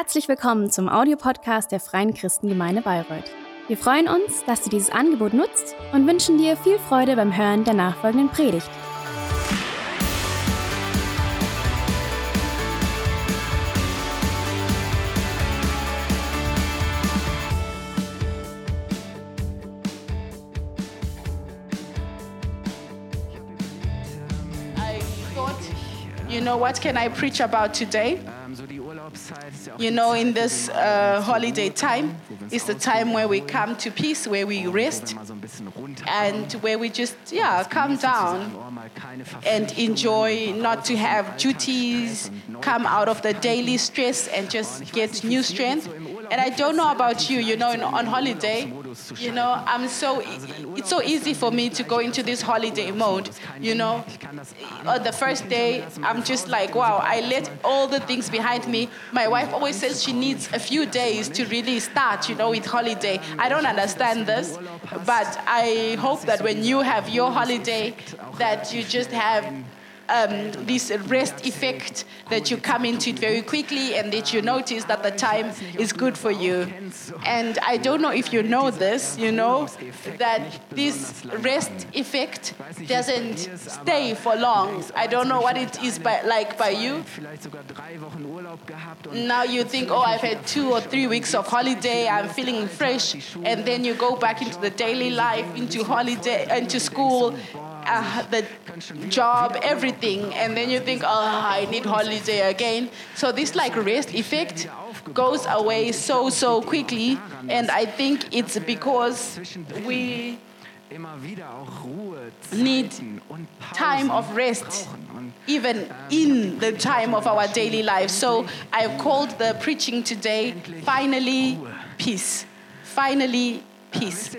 Herzlich willkommen zum Audiopodcast der Freien Christengemeinde Bayreuth. Wir freuen uns, dass du dieses Angebot nutzt und wünschen dir viel Freude beim Hören der nachfolgenden Predigt. I thought, you know, what can I preach about today? You know, in this uh, holiday time, is the time where we come to peace, where we rest, and where we just, yeah, calm down and enjoy not to have duties, come out of the daily stress and just get new strength. And I don't know about you, you know, in, on holiday, you know, I'm so, it's so easy for me to go into this holiday mode, you know. On the first day, I'm just like, wow, I let all the things behind me. My wife always says she needs a few days to really start, you know, with holiday. I don't understand this, but I hope that when you have your holiday, that you just have um, this rest effect that you come into it very quickly and that you notice that the time is good for you. And I don't know if you know this, you know, that this rest effect doesn't stay for long. I don't know what it is by, like by you. Now you think, oh, I've had two or three weeks of holiday, I'm feeling fresh, and then you go back into the daily life, into holiday, into school, uh, the job, everything, and then you think, oh, I need holiday again. So this like rest effect goes away so so quickly, and I think it's because we need time of rest even in the time of our daily life. So I've called the preaching today, Finally Peace. Finally Peace.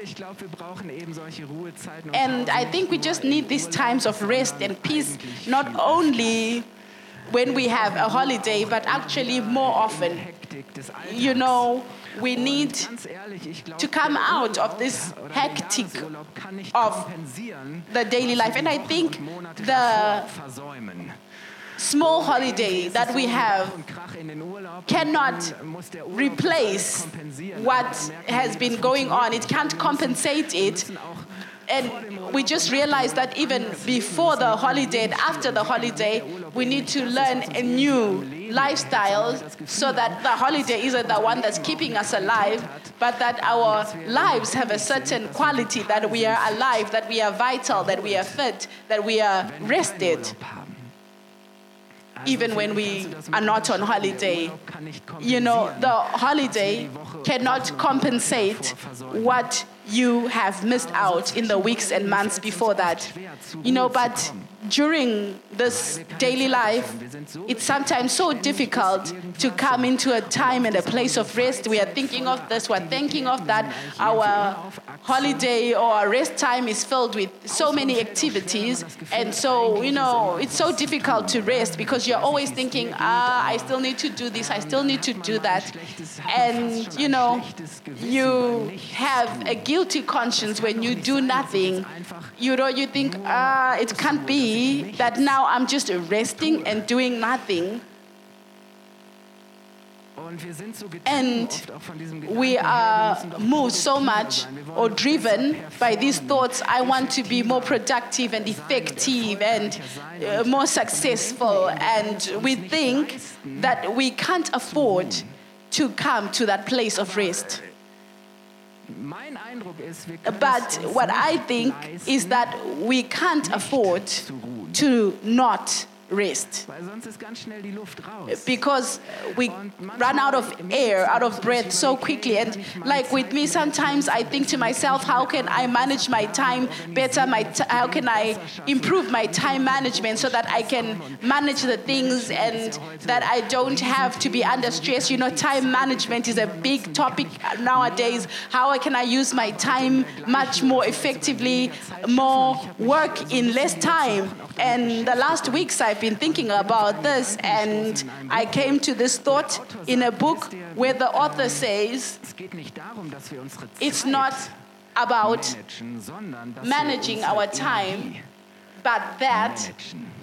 And I think we just need these times of rest and peace, not only when we have a holiday, but actually more often. You know, we need to come out of this hectic of the daily life. And I think the small holiday that we have cannot replace what has been going on. It can't compensate it. And we just realized that even before the holiday and after the holiday, we need to learn a new lifestyle so that the holiday isn't the one that's keeping us alive, but that our lives have a certain quality that we are alive, that we are vital, that we are fit, that we are rested even when we are not on holiday. You know, the holiday cannot compensate what you have missed out in the weeks and months before that. You know, but during this daily life, it's sometimes so difficult to come into a time and a place of rest. We are thinking of this, we're thinking of that. Our holiday or our rest time is filled with so many activities. And so, you know, it's so difficult to rest because you're always thinking, ah, I still need to do this, I still need to do that. And, you know, you have a guilty conscience when you do nothing. You know, you think, ah, it can't be that now I'm just resting and doing nothing. And we are moved so much or driven by these thoughts I want to be more productive and effective and uh, more successful. And we think that we can't afford to come to that place of rest. But what I think is that we can't afford to not rest. Because we run out of air, out of breath so quickly. And like with me, sometimes I think to myself, how can I manage my time better? My t- how can I improve my time management so that I can manage the things and that I don't have to be under stress? You know, time management is a big topic nowadays. How can I use my time much more effectively, more work in less time? And the last weeks I've been thinking about this, and I came to this thought in a book where the author says it's not about managing our time, but that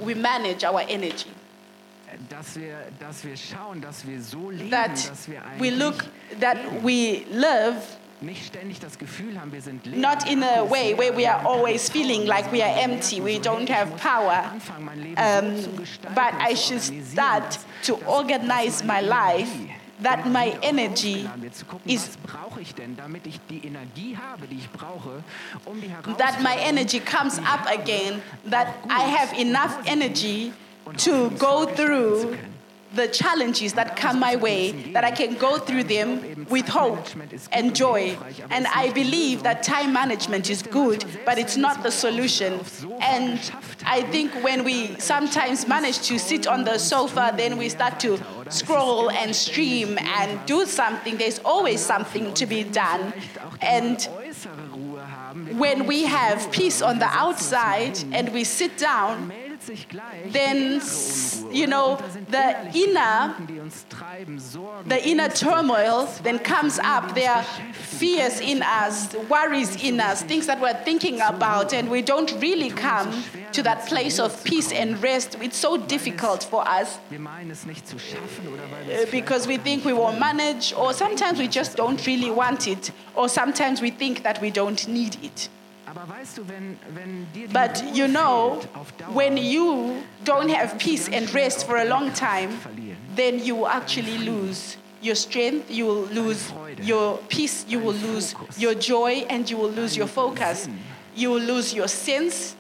we manage our energy. that we look that we live nicht ständig das Gefühl haben, wir sind leer. not in a way where we are always feeling like we are empty, we don't have power. Anfangen, mein Leben Um, so zu gestalten but I should start to organize my life that my energy Aufgeladen wird, zu gucken, is was brauche ich denn, damit ich die Energie habe, die ich brauche, um that my energy comes up again, that I have enough energy to go through the challenges that come my way, that I can go through them with hope and joy. And I believe that time management is good, but it's not the solution. And I think when we sometimes manage to sit on the sofa, then we start to scroll and stream and do something, there's always something to be done. And when we have peace on the outside and we sit down, then, die s- innere you know, Und da sind the inner- Gedanken, die uns treiben, Sorgen, the inner turmoil then comes up. There are fears in us, worries in us, things that we're thinking about, and we don't really come to that place of peace and rest. It's so difficult for us Wir meinen es nicht zu schaffen oder weil wir uh, because we think we won't manage, or sometimes we just don't really want it, or sometimes we think that we don't need it. Aber weißt du, wenn, wenn dir die But you know, fehlt auf Dauer, when you don't have peace and rest for a long time, then you will actually lose your strength, you will lose your peace, you will lose your joy, and you will lose your focus. You will lose your sense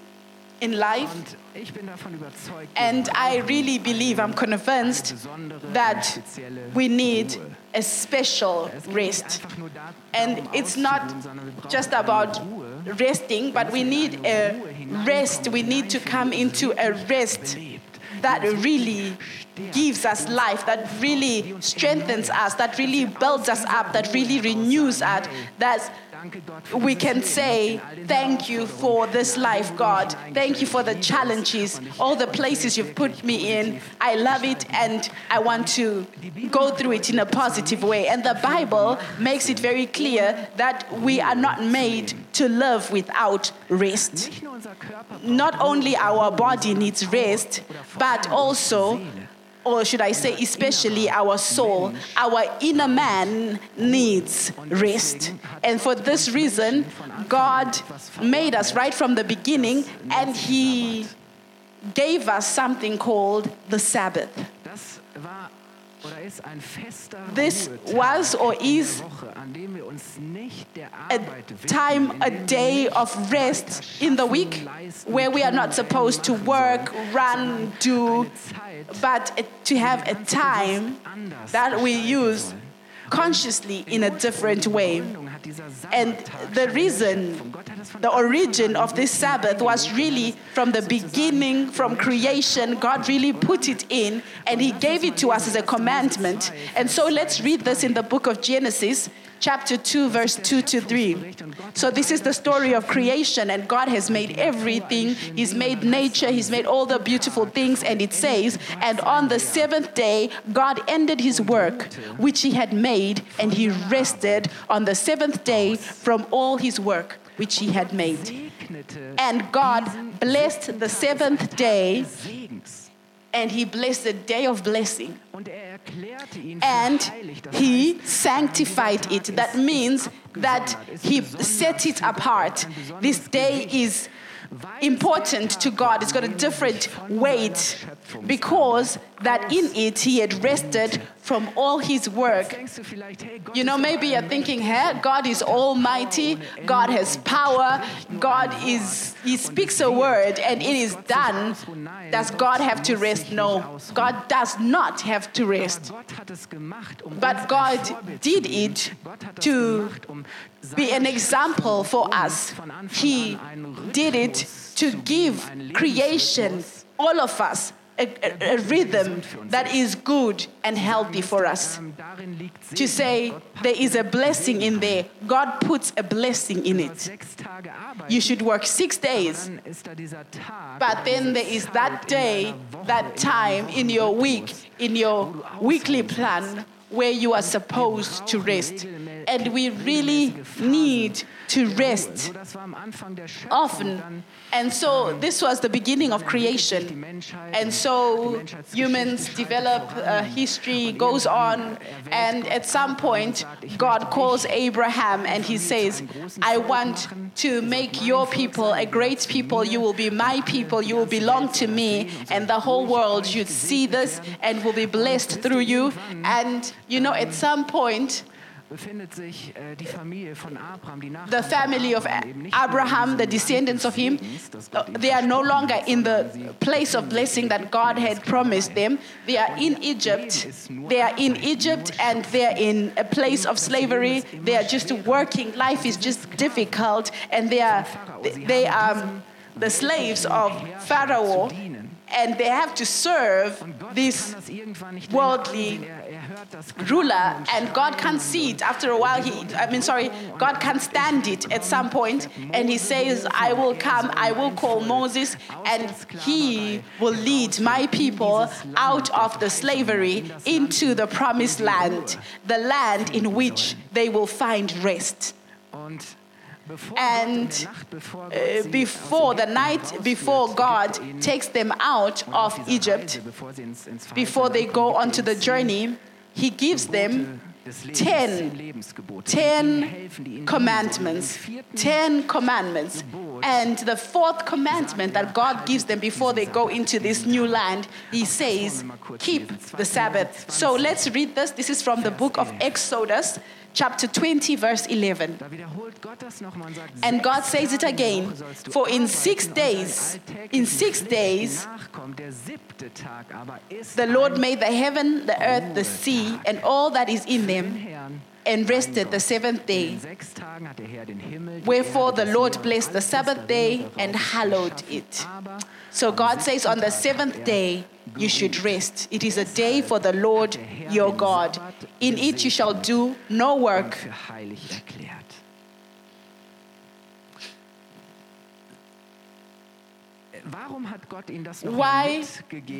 in life. Und ich bin davon überzeugt, And I really believe, I'm convinced that we need a special es geht nicht rest. einfach nur da- And it's not auszuruhen, sondern wir brauchen just about resting, but we need a rest. We need to come into a rest that really gives us life, that really strengthens us, that really builds us up, that really renews us, that we can say, Thank you for this life, God. Thank you for the challenges, all the places you've put me in. I love it and I want to go through it in a positive way. And the Bible makes it very clear that we are not made to live without rest. Not only our body needs rest, but also or should I say, especially our soul, our inner man needs rest. And for this reason, God made us right from the beginning and He gave us something called the Sabbath. This was or is der Woche, an dem wir uns nicht der a time, a day of rest in the week where we are not supposed to work, run, do, but to have a time that we use consciously in a different way. And the reason, the origin of this Sabbath was really from the beginning, from creation. God really put it in and He gave it to us as a commandment. And so let's read this in the book of Genesis, chapter 2, verse 2 to 3. So this is the story of creation, and God has made everything. He's made nature, He's made all the beautiful things, and it says, And on the seventh day, God ended His work which He had made, and He rested on the seventh day from all His work which He had made. And God blessed the seventh day. And He blessed the day of blessing. Er erklärte ihn für and he sanctified it. That means that he set it apart. This day is important to God. It's got a different weight because that in it he had rested from all his work. denkst du vielleicht, hey, Gott You know, maybe you're thinking, hey, God is almighty, God has power, God is, He speaks a word and it is done. Does God have to rest? No, God does not have to rest. Gott hat es gemacht, um But God did it Gott hat es to um be an example for us. He did it to give creation, all of us, a, a, rhythm that is good and healthy for us. To say there is a blessing in there, God puts a blessing in it. You should work six days. But then there is that day, that time in your week, in your weekly plan where you are supposed to rest. And we really need to rest often. And so this was the beginning of creation. And so humans develop, uh, history goes on, and at some point, God calls Abraham and he says, I want to make your people a great people. You will be my people. You will belong to me, and the whole world should see this and will be blessed through you. And you know, at some point, äh, die Familie von Abraham, die the family of Abraham, the descendants of him, they are no longer in the place of blessing that God had promised them. They are in Egypt. They are in Egypt and they're in a place of slavery. They are just working. Life is just difficult and they are they are um, the slaves of Pharaoh and they have to serve this das irgendwann nicht worldly er, er ruler. and god can't see it. After a while he i mean sorry god can't stand it at some point. And he says i will come. I will call moses and he will lead my people out of the slavery into the promised land the land in which they will find rest And, Gott in der Nacht, bevor Gott Uh, before the night before god er takes them out of egypt Reise, bevor sie ins, ins before they go onto the journey he gives them ihnen ten- zehn Lebensgebote, die ihnen helfen, die ten commandments dienen sollen. Im vierten ten commandments. and the fourth commandment that god gives them before they go into this new land he says keep the sabbath. So let's read this. This is from the book of exodus chapter 20 verse 11 Da wiederholt Gott das nochmal und sagt, And God says it again, Woche sollst du for in six days- in six days nachkommen. Der siebte Tag aber ist the lord made the heaven the earth the sea and all that is in them. And rested the seventh day In sechs Tagen hat der Herr den Himmel, die Wherefore the Lord blessed the Sabbath day and hallowed it. So God says, on the seventh day you should rest. It is a day for the Lord your God. In it you shall do no work. Why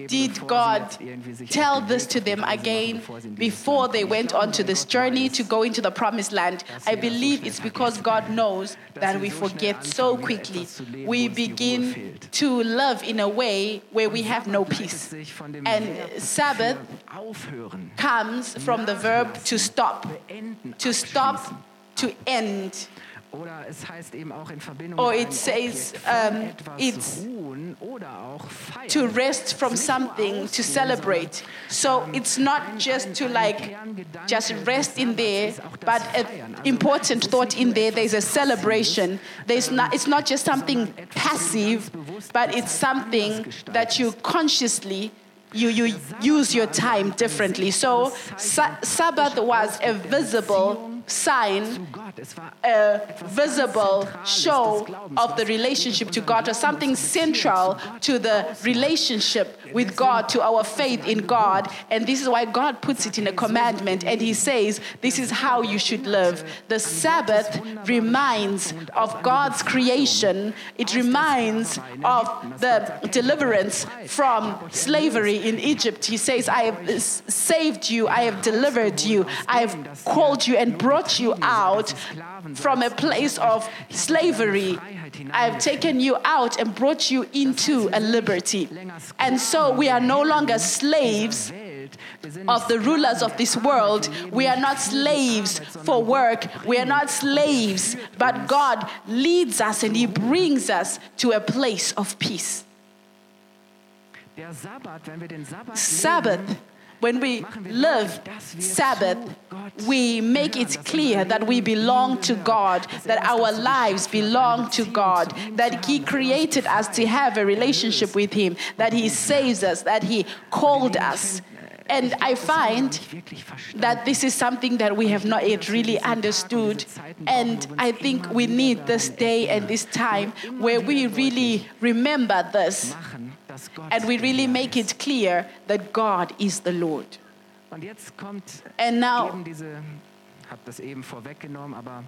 did God sie jetzt irgendwie sich tell this to them again bevor sie in dieses before they went on to this journey to go into the promised land? I believe it's because God knows that we forget so quickly. We begin to love in a way where we have no peace. sich von dem And Sabbath Comes from the verb to stop, to stop, to end. Oder es heißt eben auch in Verbindung Or it says, um, it's ruhen oder auch feiern. to rest from something, to celebrate. So it's not just to like just rest in there, but an important thought in there. There's a celebration. There's not. It's not just something passive, but it's something that you consciously. You, you use your time differently. So, Sa- Sabbath was a visible sign zu Gott. Es war a visible show of the relationship to God or something central to the relationship with God, to our faith in God. And this is why God puts it in a commandment and He says, This is how you should live. The Sabbath reminds of God's creation, it reminds of the deliverance from slavery in Egypt. He says, I have saved you, I have delivered you, I have called you and brought you out from a place of slavery. I have taken you out and brought you into a liberty. And so we are no longer slaves Welt. Wir sind of the rulers of this world. We are not slaves for work. We are not slaves, but God leads us and He brings us to a place of peace. der Sabbat, wenn wir den Sabbat Sabbath, when we live Sabbath, we make it clear that we belong to God, that our lives belong to God, that He created us to have a relationship with Him, that He saves us, that He called us. And I find that this is something that we have not yet really understood. And I think we need this day and this time where we really remember this. Machen, dass Gott and we really make it clear that God is the Lord. Und jetzt kommt And now, eben diese, hab das eben vorweggenommen, aber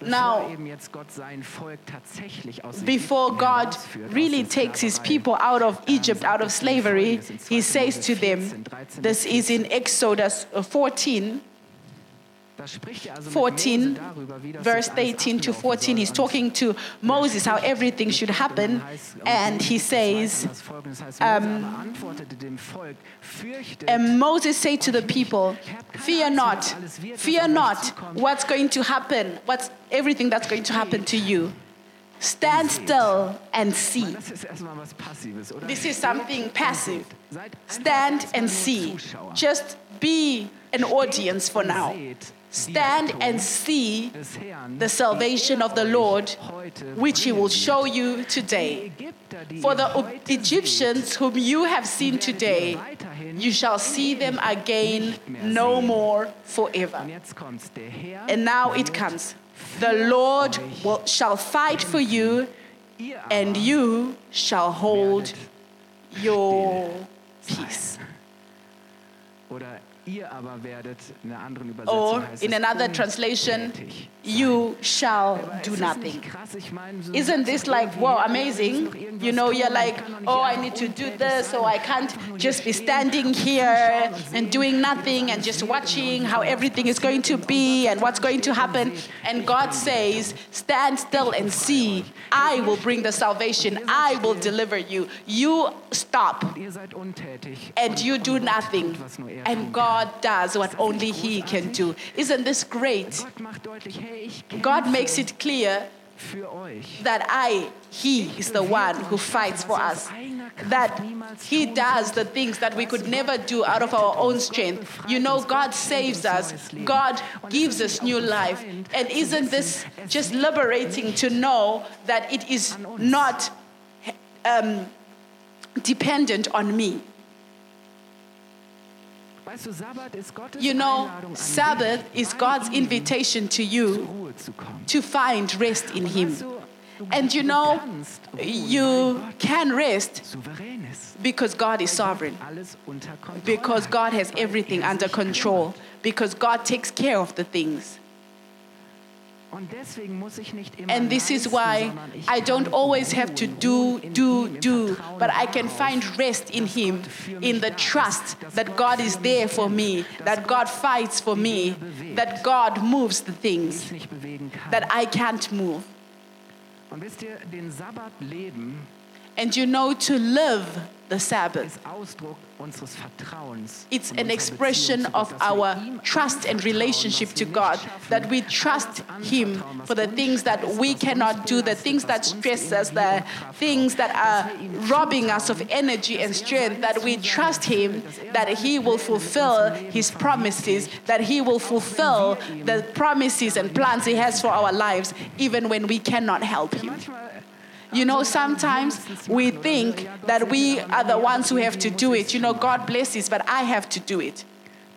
Now, eben jetzt Gott sein Volk tatsächlich aus before God really takes his people out of ähm, Egypt, out of slavery, Folgendes in 2. he says to them, this is in Exodus uh, 14, Da spricht er also mit Er 14, wie das verse jetzt 18 to 14, he's talking to Moses how everything should happen. Um and he says, Das Folgende heißt, Mose um, aber antwortete dem Volk, fürchtet and Moses said to the people, Fear not, fear not what's going to happen, what's everything that's going to happen to you. Stand still and see. Das ist erstmal was Passives, oder? This is something passive. Stand and see. Just be an audience for now. Stand and see the salvation of the Lord, which he will show you today. For the Egyptians whom you have seen today, you shall see them again no more forever. And now it comes. The Lord will, shall fight for you, and you shall hold your peace. Oder ihr aber werdet in einer anderen Or in another translation, you shall do nothing. nicht krass? Ich meine, so Isn't this like, wow, amazing? You know, you're like, oh, I need to do this, so I can't just be standing here and doing nothing and just watching how everything is going to be and what's going to happen. And God says, stand still and see. I will bring the salvation. I will deliver you. You stop ihr seid untätig. and you do nothing. And tun God does what only He can do. Isn't this great? Gott macht deutlich, hey, ich God makes it clear that I, He is the one who fights for us. That He does the things that we could never do out of our own strength. You know, God saves us, God gives us new life. And isn't this just liberating to know that it is not um, dependent on me? Weißt du, Sabbat ist Gottes You know, Sabbath is God's invitation to you Ruhe zu kommen. to find rest in Him. Weißt du, du, And you know, you can rest because God is sovereign. Unter Kontrolle. because God has everything er under control, because God takes care of the things. And this is why I don't always have to do, do, do, but I can find rest in Him, in the trust that God is there for me, that God fights for me, that God moves the things ich nicht bewegen kann. that I can't move. Und wisst ihr, den Sabbat leben And you know, to live the Sabbath, ist Ausdruck unseres Vertrauens. it's an expression of Gott, dass wir our trust and relationship to God, that we trust Him for the things that we cannot do, the things that stress us, the things that are dass wir ihm robbing us of energy and er strength, that we trust Him, er that He will fulfill His promises, that He will fulfill the promises and plans He has for our lives, even when we cannot help Him. You know, sometimes we think that we are the ones who have to do it. You know, God blesses, but I have to do it.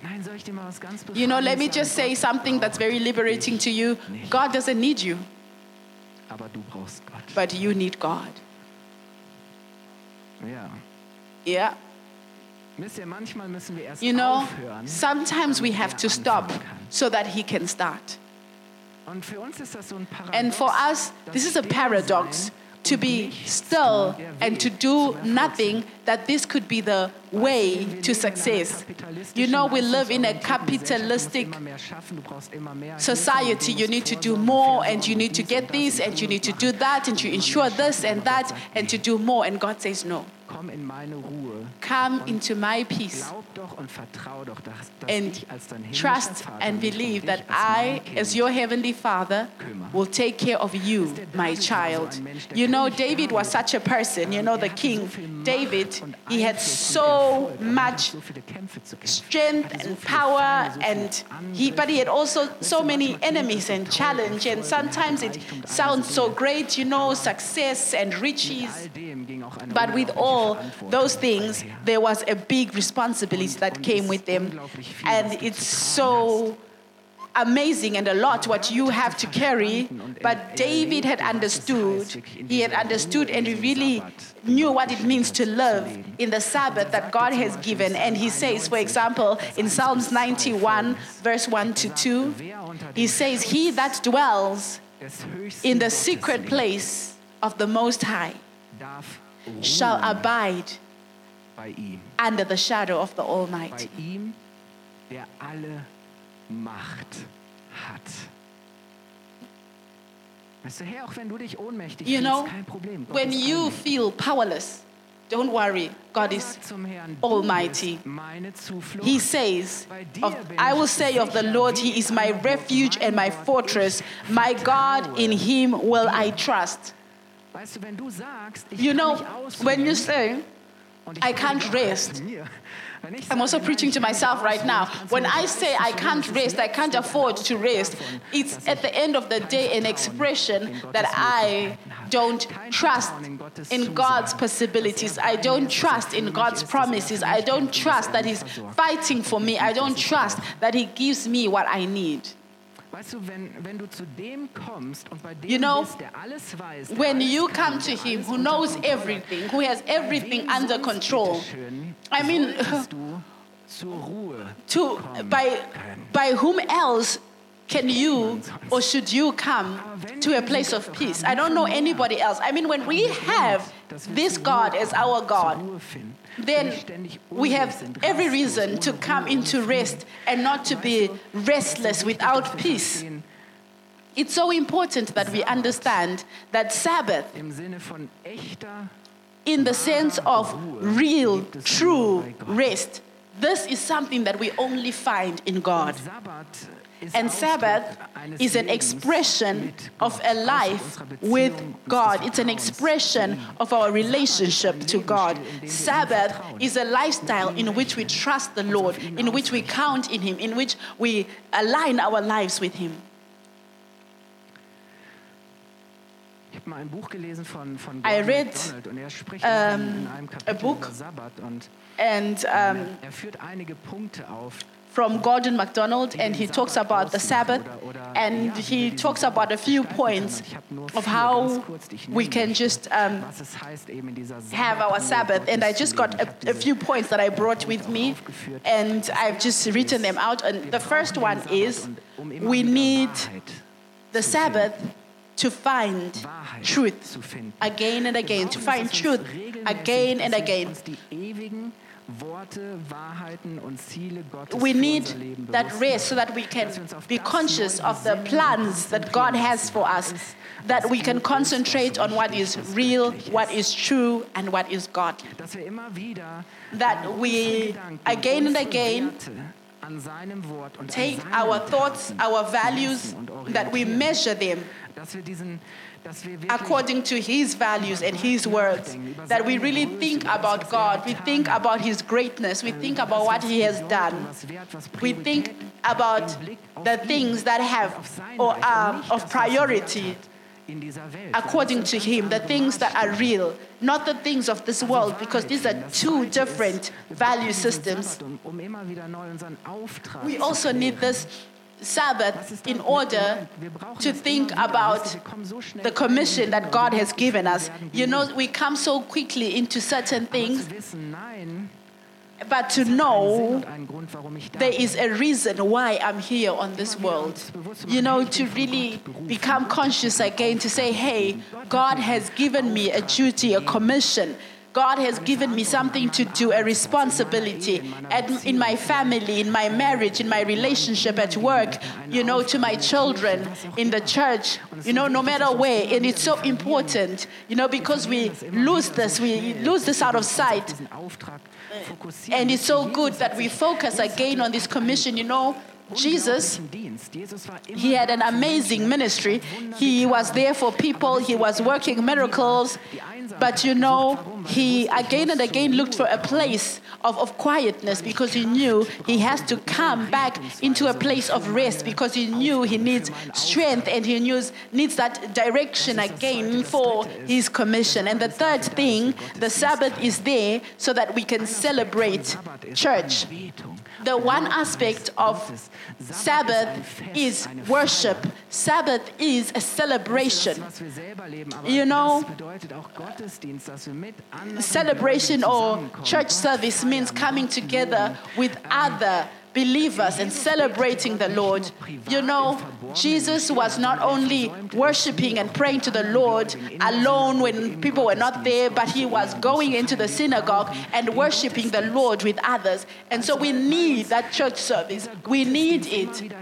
Nein, soll ich dir mal was ganz You know, let me just say something that's very liberating to you. God doesn't need you, Aber du brauchst Gott. but you need God. Yeah. Wisst ihr, manchmal müssen wir erst You know, sometimes we have to stop so that He can start. Und für uns ist das so ein Paradox. And for us, this is a paradox to be still and to do nothing, that this could be the way to success. You know, we live in a capitalistic society. You need to do more and you need to get this and you need to do that and you ensure this and that and to do more. And God says, No, Komm in meine Ruhe. come into my peace Glaub doch und vertrau doch, dass, dass and ich als dein trust Vater and um believe that I, as your heavenly Father, will take care of you, my child. You know, David was such a person, you know, the er king. David, he had so er much so viele Kämpfe zu kämpfen. strength er and power and he but he had also so many enemies and challenge and sometimes it sounds so great you know success and riches All dem ging auch eine but with unglaubliche all those things there was a big responsibility that came with them. And it's so amazing and a lot what you have to carry. But david had understood he had understood and he really knew what it means to live in the sabbath that god has given. And he says for example in psalms 91 verse 1 to 2 he says he that dwells in the secret place of the most high shall abide bei ihm. under the shadow of the Bei almighty ihm, der alle Macht hat. Weißt du, Herr, auch wenn du dich ohnmächtig You know, kein Problem. Gott when you feel powerless, don't worry. God is Sag zum Herrn, du almighty. bist meine Zuflucht. He says, of, I will say of the Lord, He is my refuge and my fortress. My God, in Him will I trust. You know, when you say, I can't rest. mir. Wenn ich I'm also preaching to nein, ich kann myself right now. When I say I can't rest, I can't afford to rest, it's at the end of the day an expression that I don't trust in God's possibilities. er I don't er trust in God's er promises. I don't dass trust er that He's fighting for me. I don't trust that He gives me what I need. Weißt du, wenn, wenn du zu dem kommst und bei dem You know, bist, der alles weiß, der When alles you come to Him who knows everything, who has everything under control, I mean, du zur Ruhe to by by whom else can you or should you come ah, to a place of peace? I don't know anybody else. I mean when we have this god as our god then we have every reason to come into rest and not to be restless without peace? it's so important that we understand that sabbath Im Sinne von echter in the sense of real true rest. This is something that we only find in god And Sabbath is an expression of a life with God. It's an expression of our relationship to God. Lebensstil, in dem wir ihm Sabbath is a lifestyle in which we trust the Lord, in which we count in Him, in which we align our lives with Him. Ich habe mal ein Buch gelesen von, von I read, er um, in, in einem a book über Sabbat und And um, from Gordon MacDonald, and he talks about the Sabbath, and he talks about a few points of how we can just um, have our Sabbath. And I just got a, a few points that I brought with me, and I've just written them out. And the first one is we need the Sabbath to find truth again and again, to find truth again and again. Die ewigen Worte, Wahrheiten und Ziele Gottes We need that rest so that we can be conscious of the plans that God has for us, that we can concentrate on what is real, what is true, and what is godly. dass wir immer wieder That we, again and again, Werte an seinem Wort und take our thoughts, our values, that we measure them according to His values and His words. That we really think about God, we think about His greatness, we think about what He has done. We think about the things that have or are of priority according to Him, the things that are real, not the things of this world, because these are two different value systems. We also need this Sabbath in order to think about the commission that God has given us. You know, we come so quickly into certain things, but to know there is a reason why I'm here on this world. You know, to really become conscious again, to say, hey, God has given me a duty, a commission. God has given me something to do, a responsibility and in my family, in my marriage, in my relationship at work, you know, to my children, in the church, you know, no matter where. And it's so important, you know, because we lose this, we lose this out of sight. And it's so good that we focus again on this commission. You know, Jesus, he had an amazing ministry. He was there for people, he was working miracles. But you know, he again and again looked for a place of, of quietness because he knew he has to come back into a place of rest because he knew he needs strength and he needs, needs that direction again for his commission. And the third thing, the Sabbath is there so that we can celebrate church. The one aspect of Sabbath is worship. Sabbath is a celebration. You know, Celebration or church service means coming together with other believers and celebrating the Lord. You know, Jesus was not only worshiping and praying to the Lord alone when people were not there, but he was going into the synagogue and worshiping the Lord with others. And so we need that church service. We need it.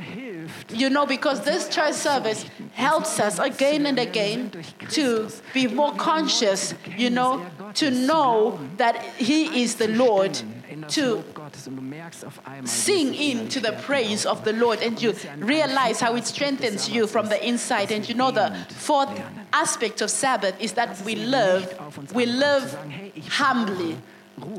You know, because this church service helps us again and again to be more conscious, you know, to know that He is the Lord, to Lob in und du merkst auf einmal, sing into the praise of the Lord and you realize how it strengthens you from the inside. And you know, the fourth aspect of Sabbath is that we live, we live humbly.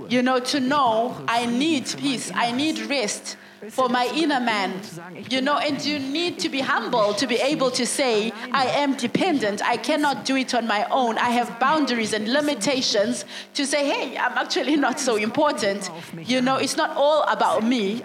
You know, to know I need peace, I need rest for my inner man. You know, and you need to be humble to be able to say, I am dependent, I cannot do it on my own. I have boundaries and limitations to say, hey, I'm actually not so important. You know, it's not all about me.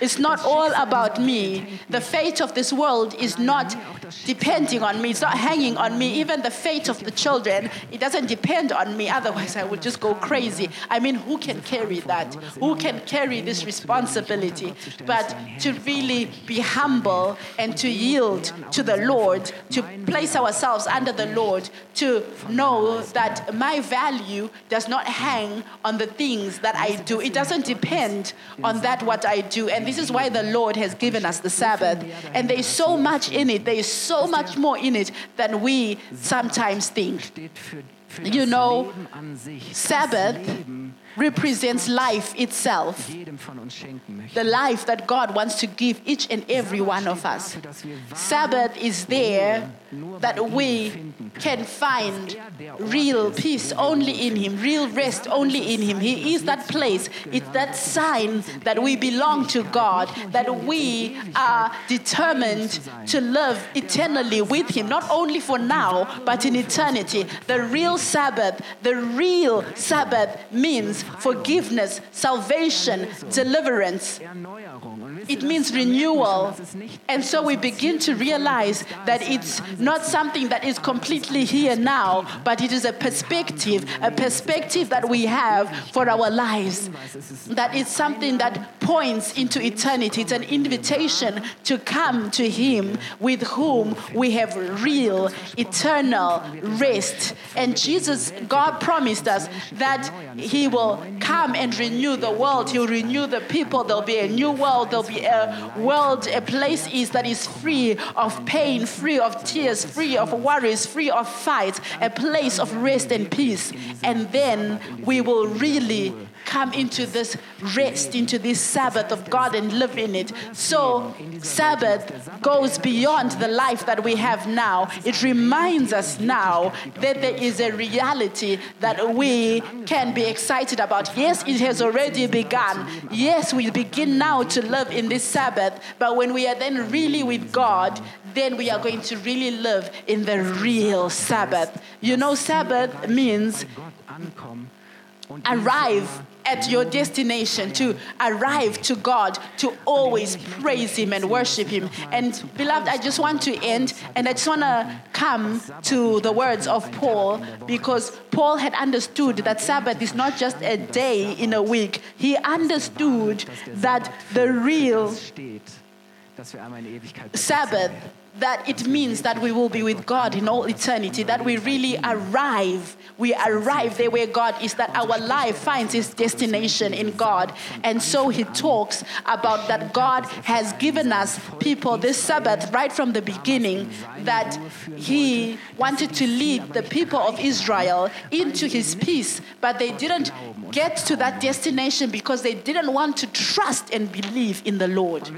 It's not all about me. The fate of this world is not depending on me, it's not hanging on me. Even the fate of the children, it doesn't depend on me. Otherwise, I would just go crazy. I mean, who can carry that? Who can carry this responsibility? But to really be humble and to yield to the Lord, to place ourselves under the Lord, to know that my value does not hang on the things that I do. It doesn't depend on that what I do. And this is why the Lord has given us the Sabbath. And there is so much in it. There is so much more in it than we sometimes think. You know, Sabbath represents life itself. The life that God wants to give each and every one of us. Sabbath is there that we can find real peace only in Him, real rest only in Him. He is that place. It's that sign that we belong to God, that we are determined to live eternally with Him, not only for now, but in eternity. The real Sabbath, the real Sabbath means forgiveness, salvation, deliverance. It means renewal. And so we begin to realize that it's not something that is completely here now, but it is a perspective, a perspective that we have for our lives. That is something that points into eternity. It's an invitation to come to Him with whom we have real, eternal rest. And Jesus, God promised us that He will come and renew the world. He'll renew the people. There'll be a new world. There'll be a world, a place is that is free of pain, free of tears, free of worries, free of fights, a place of rest and peace. And then we will really come into this rest, into this Sabbath of God and live in it. So, Sabbath goes beyond the life that we have now. It reminds us now that there is a reality that we can be excited about. Yes, it has already begun. Yes, we begin now to live in this Sabbath, but when we are then really with God, then we are going to really live in the real Sabbath. You know, Sabbath means arrive at your destination, to arrive to God, to always praise Him and worship Him. And beloved, I just want to end and I just want to come to the words of Paul because Paul had understood that Sabbath is not just a day in a week. He understood that the real steht, dass wir einmal in Ewigkeit Sabbath, that it means that we will be with God in all eternity, that we really arrive. We arrive there where God is, that our life finds its destination in God. And so he talks about that God has given us people this Sabbath right from the beginning, that he wanted to lead the people of Israel into his peace, but they didn't get to that destination because they didn't want to trust and believe in the Lord.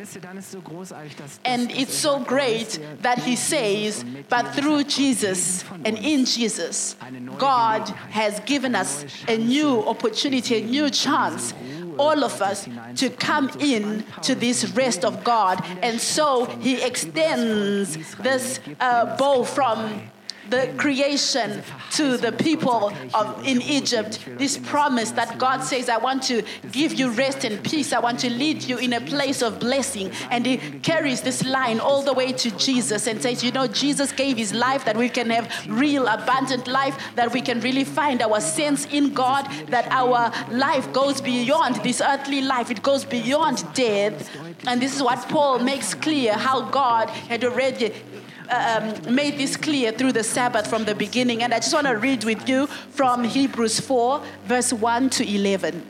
And it's so great that he says, but through Jesus and in Jesus, God has given us a new opportunity, a new chance, all of us, to come in to this rest of God. And so he extends this uh, bow from the creation to the people of in Egypt. This promise that God says, I want to give you rest and peace. I want to lead you in a place of blessing. And he carries this line all the way to Jesus and says, You know, Jesus gave his life that we can have real, abundant life, that we can really find our sense in God, that our life goes beyond this earthly life, it goes beyond death. And this is what Paul makes clear how God had already um, made this clear through the Sabbath from the beginning. And I just want to read with you from Hebrews 4, verse 1 to 11.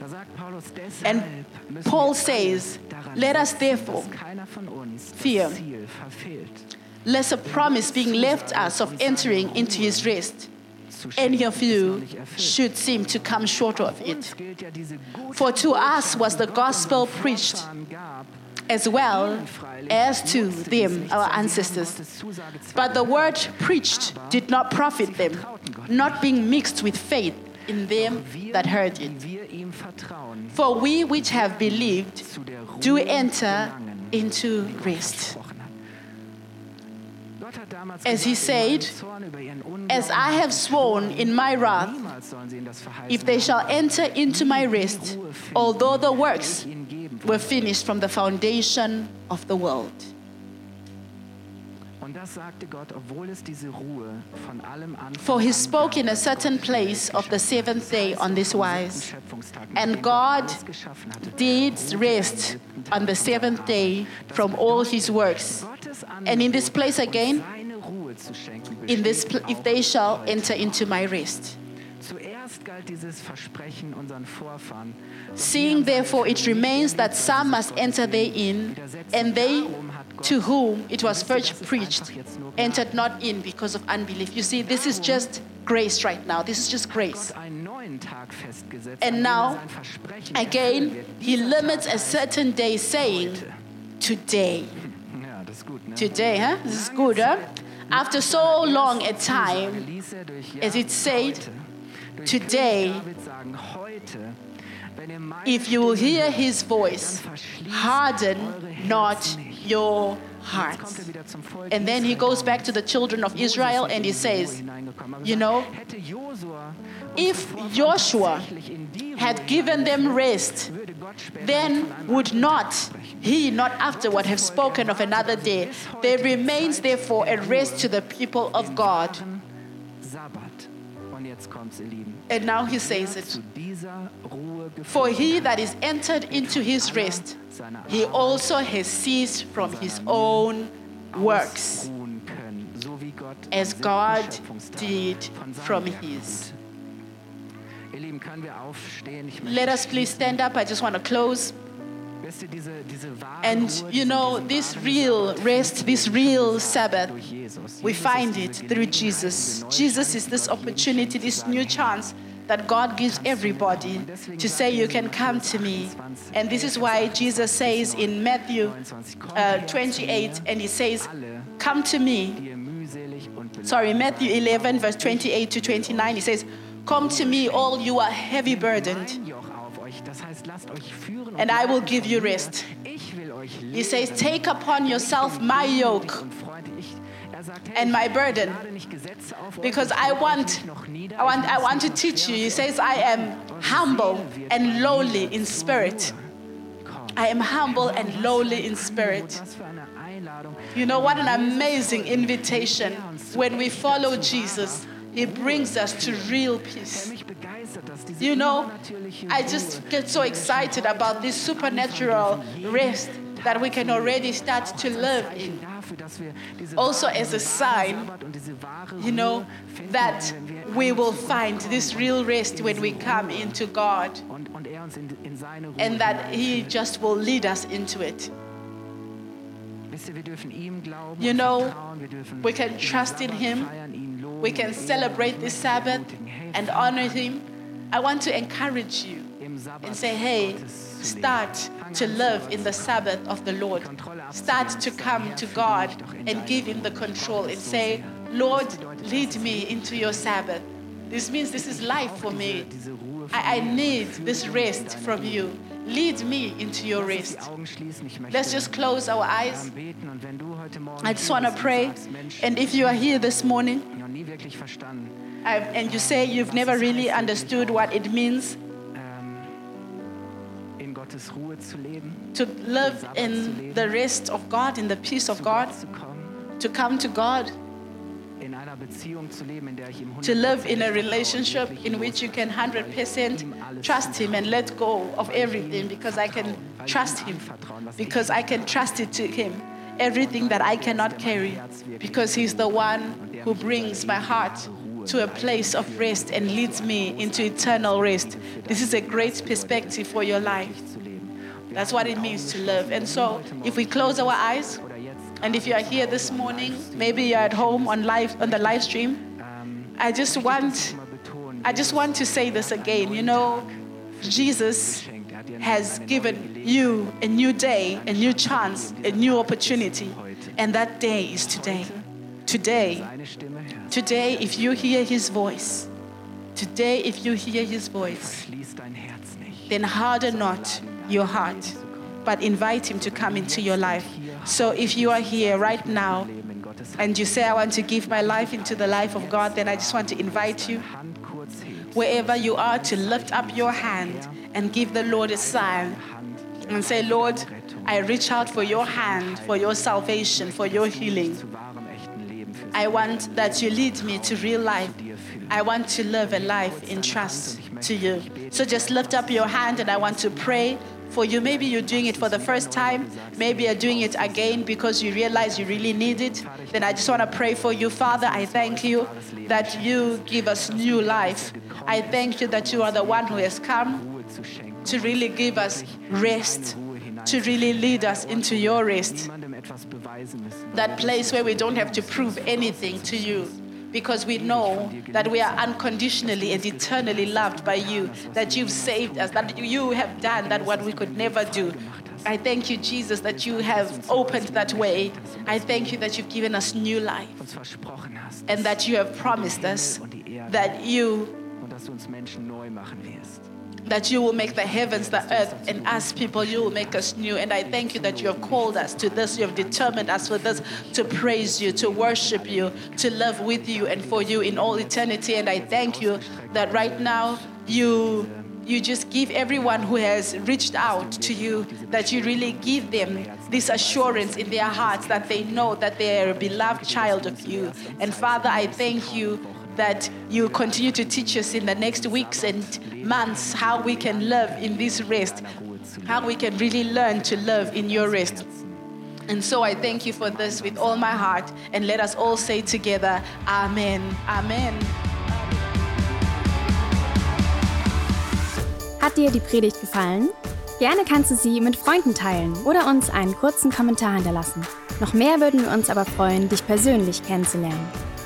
Da sagt Paulus, And Paul says, Let us therefore fear. lest a promise being left us of entering into his rest, any of you should seem to come short of it. For to us was the gospel preached as well as to them, our ancestors. But the word preached did not profit them, not being mixed with faith in them that heard it. For we which have believed do enter into rest. As he said, As I have sworn in my wrath, if they shall enter into my rest, although the works. Were finished from the foundation of the world. Und das sagte Gott, obwohl es diese Ruhe von allem Anfang For he spoke in a certain place of the seventh day on this wise. And God alles geschaffen hatte, Did rest on the seventh day from all his works. And in this place again, seine Ruhe zu schenken, In this, pl- if they shall enter into my rest. Seeing therefore it remains that some must enter therein, and they Darum hat Gott to whom it was first preached einfach jetzt nur entered not in because of unbelief. You see, this is just grace right now. This is just grace. Gott einen neuen Tag festgesetzt, And now, er Again, he limits a certain day, saying. Today. Ja, das ist gut, ne? Today, huh? This is good, huh? After so long a time, as it said, today, if you will hear his voice, harden not your hearts. And then he goes back to the children of Israel and he says, you know, if Joshua had given them rest, then would not he not afterward have spoken of another day. There remains therefore a rest to the people of God. And now he says it. Zu dieser Ruhe For he that is entered into his rest, he also has ceased from his own works, ausruhen können, so wie Gott am as God did from his. ruhte. Ihr Lieben, können wir aufstehen? Ich möchte Let us please stand up. I just want to close. And you know, this real rest, this real Sabbath, we find it through Jesus. Jesus is this opportunity, this new chance that God gives everybody to say, You can come to me. And this is why Jesus says in Matthew uh, 28, and he says, Come to me. die ihr mühselig und beladen Sorry, Matthew 11, verse 28 to 29, he says, Come to me, all you are heavy burdened, and I will give you rest. Ich will euch He says. Take upon yourself my yoke. Er and my burden, lade nicht Gesetze auf euch, because I want, nicht noch nieder, I want, I want to teach you. He says. I am humble and lowly in spirit. I am humble and lowly in spirit. Angebot, was für eine Einladung. You know what an Wenn wir Jesus amazing invitation. When we follow Jesus, He brings us to real peace. Herr, mich begeistert, dass diese You know, I just get so excited about this supernatural rest that we can already start to live in. dafür, dass wir diese Also as a sign, Sabbat und diese wahre You know, that we will find this real rest when we come into God und, und uns in, in seine Ruhe and that He just will lead us into it. Wisst ihr, wir dürfen ihm glauben You know, vertrauen. Wir dürfen we can trust in him. feiern, ihn loben We can celebrate this ich möchte dich Sabbath and honor Him. I want to encourage you and say, hey, start to live in the. Sabbath of the Lord. Start to come to God and give Him the control and say. Lord, lead me into your Sabbath. This means this is life for me. I, I need this rest from you. Lead me into your rest. Let's just close our eyes. I just want to pray. And if you are here this morning noch nie wirklich verstanden, I- and you say you've never really understood what it means um, in Gottes Ruhe zu leben, to live in the rest of God, in the peace of God, Gott zu kommen, to come to God, in einer Beziehung zu leben, in der ich ihm to live in a relationship in which you can loslasse, weil ich 100% trust Him and let go of weil ich ihm everything because I can vertraue, weil ich trust Him, anvertrauen, was ich because I can trust it to Him. Everything that I cannot carry, because He's the one who brings my heart to a place of rest and leads me into eternal rest. This is a great perspective for your life. That's what it means to live. And so, if we close our eyes, and if you are here this morning, maybe you're at home on live on the live stream, I just want I just want to say this again. You know, Jesus has given you a new day, a new chance, a new opportunity, and that day is today. Today, today, if you hear his voice, today, if you hear his voice, then harden not your heart, but invite him to come into your life. So if you are here right now and you say, I want to give my life into the life of God, then I just want to invite you, wherever you are, to lift up your hand and give the Lord a sign and say, Lord, I reach out for your hand, for your salvation, for your healing. I want that you lead me to real life. I want to live a life in trust to you. So just lift up your hand and I want to pray for you. Maybe you're doing it for the first time. Maybe you're doing it again because you realize you really need it. Then I just want to pray for you. Father, I thank you that you give us new life. I thank you that you are the one who has come to really give us rest, to really lead us into your rest. That place where we don't have to prove anything to you because we know that we are unconditionally and eternally loved by you, that you've saved us, that you have done that what we could never do. I thank you, Jesus, that you have opened that way. I thank you that you've given us new life and that you have promised us that you that you will make the heavens, the earth, and us people, you will make us new. And I thank you that you have called us to this. You have determined us for this to praise you, to worship you, to love with you and for you in all eternity. And I thank you that right now you you just give everyone who has reached out to you that you really give them this assurance in their hearts that they know that they are a beloved child of you. And Father, I thank you that you continue to teach us in the next weeks and months how we can live in this rest, how we can really learn to live in your rest. And so I thank you for this with all my heart. And let us all say together, Amen. Amen. Hat dir die Predigt gefallen? Gerne kannst du sie mit Freunden teilen oder uns einen kurzen Kommentar hinterlassen. Noch mehr würden wir uns aber freuen, dich persönlich kennenzulernen.